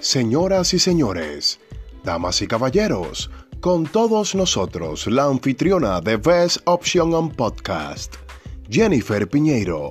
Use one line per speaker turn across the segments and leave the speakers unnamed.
Señoras y señores, damas y caballeros, con todos nosotros la anfitriona de Best Option on Podcast, Jennifer Piñeiro.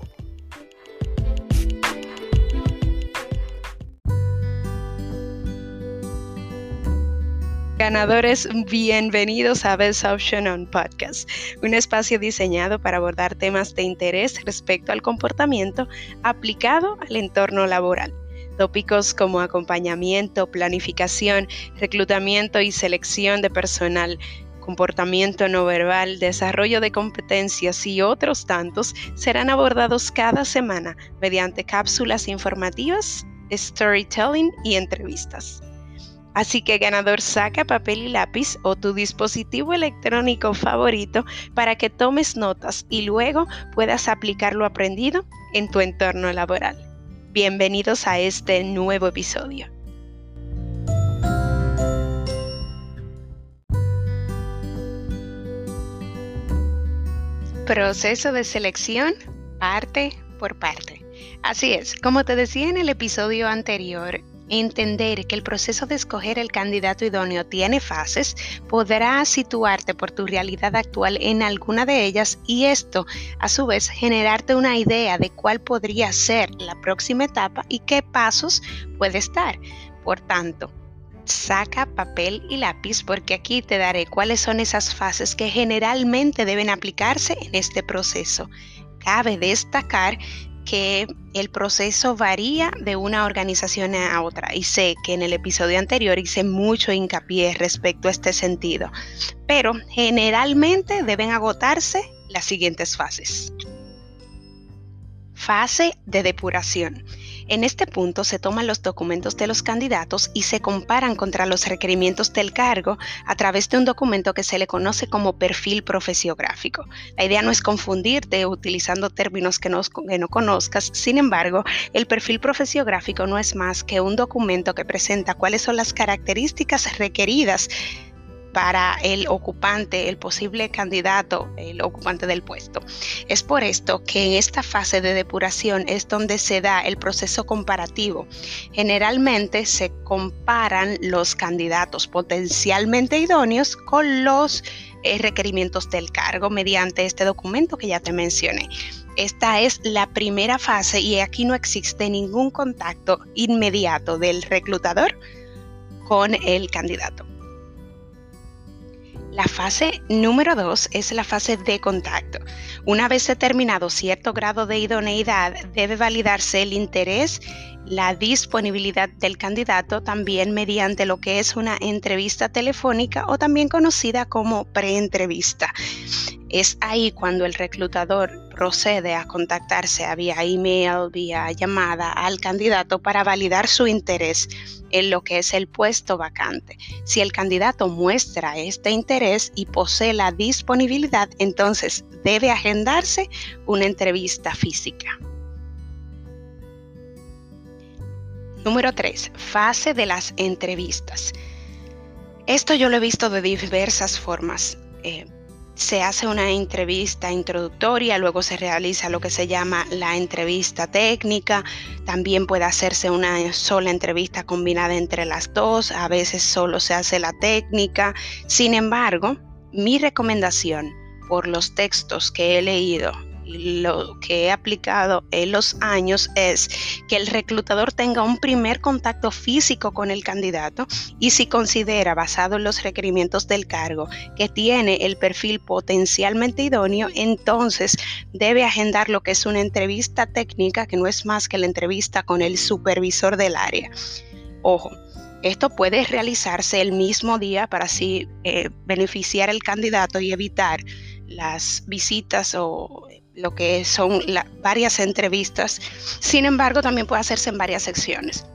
Ganadores, bienvenidos a Best Option on Podcast, un espacio diseñado para abordar temas de interés respecto al comportamiento aplicado al entorno laboral. Tópicos como acompañamiento, planificación, reclutamiento y selección de personal, comportamiento no verbal, desarrollo de competencias y otros tantos serán abordados cada semana mediante cápsulas informativas, storytelling y entrevistas. Así que ganador saca papel y lápiz o tu dispositivo electrónico favorito para que tomes notas y luego puedas aplicar lo aprendido en tu entorno laboral. Bienvenidos a este nuevo episodio. Proceso de selección parte por parte. Así es, como te decía en el episodio anterior, Entender que el proceso de escoger el candidato idóneo tiene fases podrá situarte por tu realidad actual en alguna de ellas y esto, a su vez, generarte una idea de cuál podría ser la próxima etapa y qué pasos puede estar. Por tanto, saca papel y lápiz porque aquí te daré cuáles son esas fases que generalmente deben aplicarse en este proceso. Cabe destacar que el proceso varía de una organización a otra y sé que en el episodio anterior hice mucho hincapié respecto a este sentido, pero generalmente deben agotarse las siguientes fases. Fase de depuración. En este punto se toman los documentos de los candidatos y se comparan contra los requerimientos del cargo a través de un documento que se le conoce como perfil profesiográfico. La idea no es confundirte utilizando términos que no, conozcas, sin embargo, el perfil profesiográfico no es más que un documento que presenta cuáles son las características requeridas para el ocupante, el posible candidato, el ocupante del puesto. Es por esto que en esta fase de depuración es donde se da el proceso comparativo. Generalmente se comparan los candidatos potencialmente idóneos con los eh, requerimientos del cargo mediante este documento que ya te mencioné. Esta es la primera fase y aquí no existe ningún contacto inmediato del reclutador con el candidato. La fase número dos es la fase de contacto. Una vez determinado cierto grado de idoneidad, debe validarse el interés, la disponibilidad del candidato también mediante lo que es una entrevista telefónica o también conocida como preentrevista. Es ahí cuando el reclutador procede a contactarse a vía email, vía llamada al candidato para validar su interés en lo que es el puesto vacante. Si el candidato muestra este interés y posee la disponibilidad, entonces debe agendarse una entrevista física. Número 3. Fase de las entrevistas. Esto yo lo he visto de diversas formas. Eh, se hace una entrevista introductoria, luego se realiza lo que se llama la entrevista técnica, también puede hacerse una sola entrevista combinada entre las dos, a veces solo se hace la técnica. Sin embargo, mi recomendación por los textos que he leído lo que he aplicado en los años es que el reclutador tenga un primer contacto físico con el candidato y si considera, basado en los requerimientos del cargo, que tiene el perfil potencialmente idóneo, entonces debe agendar lo que es una entrevista técnica, que no es más que la entrevista con el supervisor del área. Ojo, esto puede realizarse el mismo día para así eh, beneficiar al candidato y evitar las visitas o lo que son varias entrevistas. Sin embargo, también puede hacerse en varias secciones.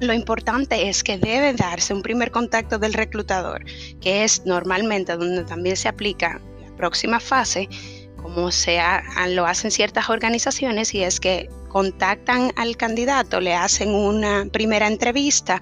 Lo importante es que debe darse un primer contacto del reclutador, que es normalmente donde también se aplica la próxima fase, como sea, lo hacen ciertas organizaciones, y es que contactan al candidato, le hacen una primera entrevista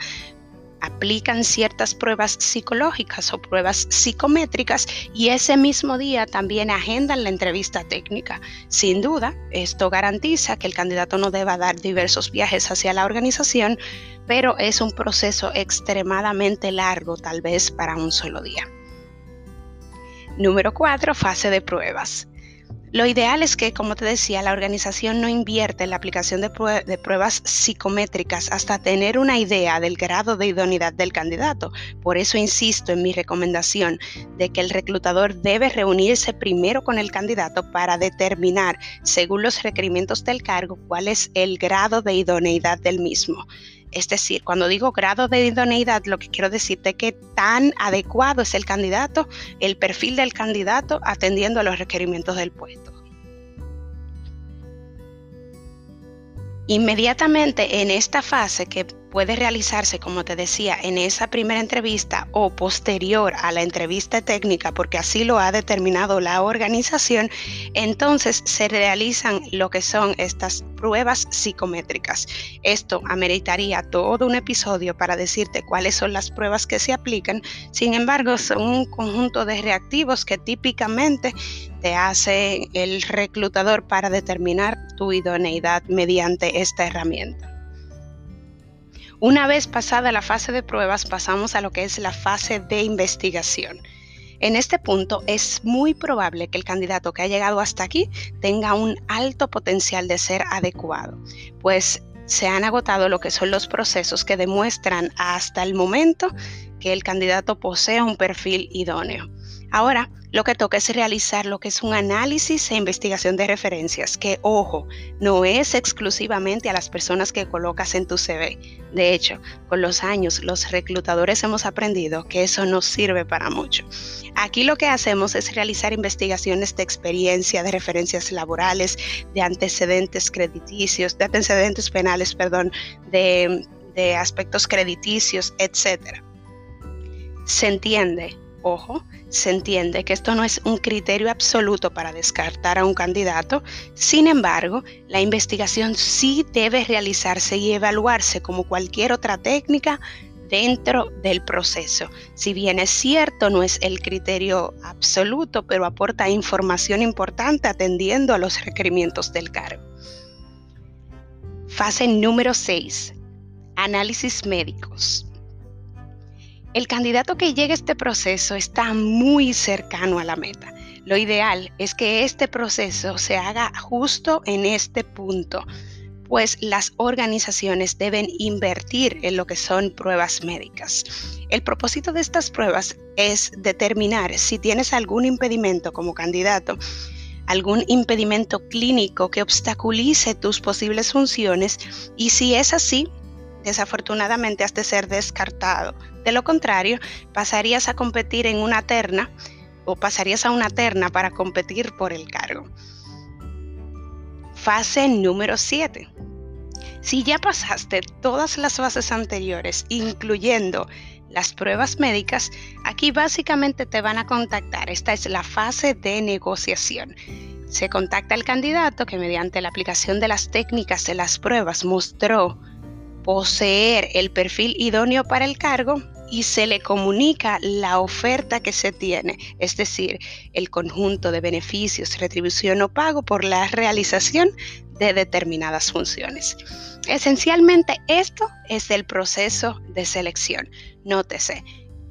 aplican ciertas pruebas psicológicas o pruebas psicométricas y ese mismo día también agendan la entrevista técnica. Sin duda, esto garantiza que el candidato no deba dar diversos viajes hacia la organización, pero es un proceso extremadamente largo, tal vez para un solo día. Número 4. Fase de pruebas. Lo ideal es que, como te decía, la organización no invierte en la aplicación de, pruebas psicométricas hasta tener una idea del grado de idoneidad del candidato. Por eso insisto en mi recomendación de que el reclutador debe reunirse primero con el candidato para determinar, según los requerimientos del cargo, cuál es el grado de idoneidad del mismo. Es decir, cuando digo grado de idoneidad, lo que quiero decirte es que tan adecuado es el candidato, el perfil del candidato atendiendo a los requerimientos del puesto. Inmediatamente en esta fase que puede realizarse, como te decía, en esa primera entrevista o posterior a la entrevista técnica, porque así lo ha determinado la organización, entonces se realizan lo que son estas pruebas psicométricas. Esto ameritaría todo un episodio para decirte cuáles son las pruebas que se aplican, sin embargo, son un conjunto de reactivos que típicamente te hace el reclutador para determinar tu idoneidad mediante esta herramienta. Una vez pasada la fase de pruebas, pasamos a lo que es la fase de investigación. En este punto es muy probable que el candidato que ha llegado hasta aquí tenga un alto potencial de ser adecuado, pues se han agotado lo que son los procesos que demuestran hasta el momento que el candidato posee un perfil idóneo. Ahora, lo que toca es realizar lo que es un análisis e investigación de referencias, que ojo, no es exclusivamente a las personas que colocas en tu CV. De hecho, con los años los reclutadores hemos aprendido que eso no sirve para mucho. Aquí lo que hacemos es realizar investigaciones de experiencia, de referencias laborales, de antecedentes crediticios, de antecedentes penales, perdón, de, de aspectos crediticios, etc. Se entiende ojo, se entiende que esto no es un criterio absoluto para descartar a un candidato, sin embargo, la investigación sí debe realizarse y evaluarse como cualquier otra técnica dentro del proceso. Si bien es cierto, no es el criterio absoluto, pero aporta información importante atendiendo a los requerimientos del cargo. Fase número 6. Análisis médicos. El candidato que llegue a este proceso está muy cercano a la meta. Lo ideal es que este proceso se haga justo en este punto, pues las organizaciones deben invertir en lo que son pruebas médicas. El propósito de estas pruebas es determinar si tienes algún impedimento como candidato, algún impedimento clínico que obstaculice tus posibles funciones y si es así, desafortunadamente has de ser descartado. De lo contrario, pasarías a competir en una terna o pasarías a una terna para competir por el cargo. Fase número 7. Si ya pasaste todas las fases anteriores, incluyendo las pruebas médicas, aquí básicamente te van a contactar. Esta es la fase de negociación. Se contacta al candidato que mediante la aplicación de las técnicas de las pruebas mostró poseer el perfil idóneo para el cargo y se le comunica la oferta que se tiene, es decir, el conjunto de beneficios, retribución o pago por la realización de determinadas funciones. Esencialmente esto es el proceso de selección. Nótese,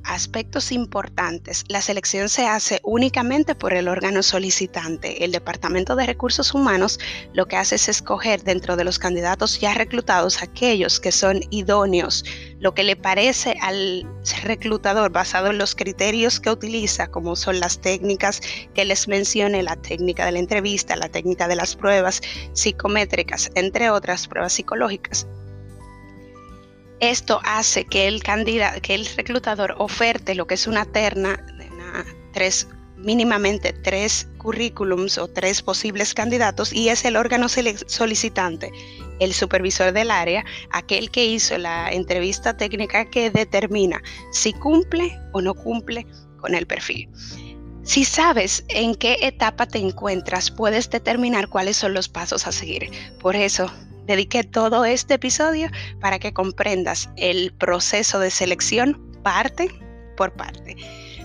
aspectos importantes. La selección se hace únicamente por el órgano solicitante. El Departamento de Recursos Humanos lo que hace es escoger dentro de los candidatos ya reclutados aquellos que son idóneos, lo que le parece al reclutador basado en los criterios que utiliza, como son las técnicas que les mencioné, la técnica de la entrevista, la técnica de las pruebas psicométricas, entre otras pruebas psicológicas. Esto hace que el candidato, que el reclutador oferte lo que es una terna tres, mínimamente tres currículums o tres posibles candidatos y es el órgano solicitante, el supervisor del área, aquel que hizo la entrevista técnica que determina si cumple o no cumple con el perfil. Si sabes en qué etapa te encuentras, puedes determinar cuáles son los pasos a seguir. Por eso, dediqué todo este episodio para que comprendas el proceso de selección parte por parte.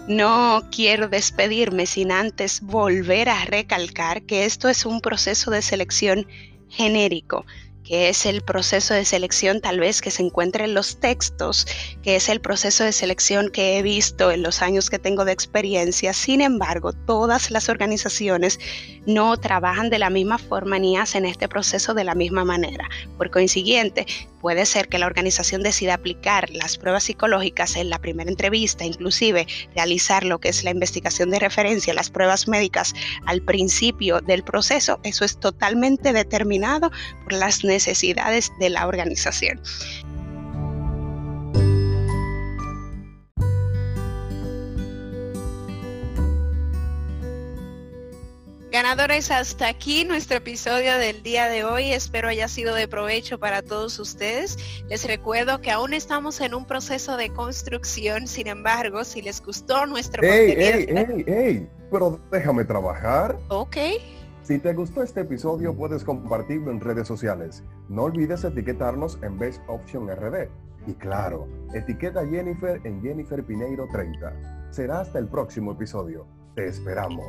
No quiero despedirme sin antes volver a recalcar que esto es un proceso de selección genérico que es el proceso de selección tal vez que se encuentra en los textos, que es el proceso de selección que he visto en los años que tengo de experiencia. Sin embargo, todas las organizaciones no trabajan de la misma forma ni hacen este proceso de la misma manera. Por consiguiente, puede ser que la organización decida aplicar las pruebas psicológicas en la primera entrevista, inclusive realizar lo que es la investigación de referencia, las pruebas médicas al principio del proceso. Eso es totalmente determinado por las necesidades de la organización. Ganadores, hasta aquí nuestro episodio del día de hoy. Espero haya sido de provecho para todos ustedes. Les recuerdo que aún estamos en un proceso de construcción. Sin embargo, si les gustó nuestro
¡Ey, ey, ey, ey! Pero déjame trabajar.
Ok.
Si te gustó este episodio, puedes compartirlo en redes sociales. No olvides etiquetarnos en Best Option RD. Y claro, etiqueta a Jennifer en Jennifer Pineiro 30. Será hasta el próximo episodio. Te esperamos.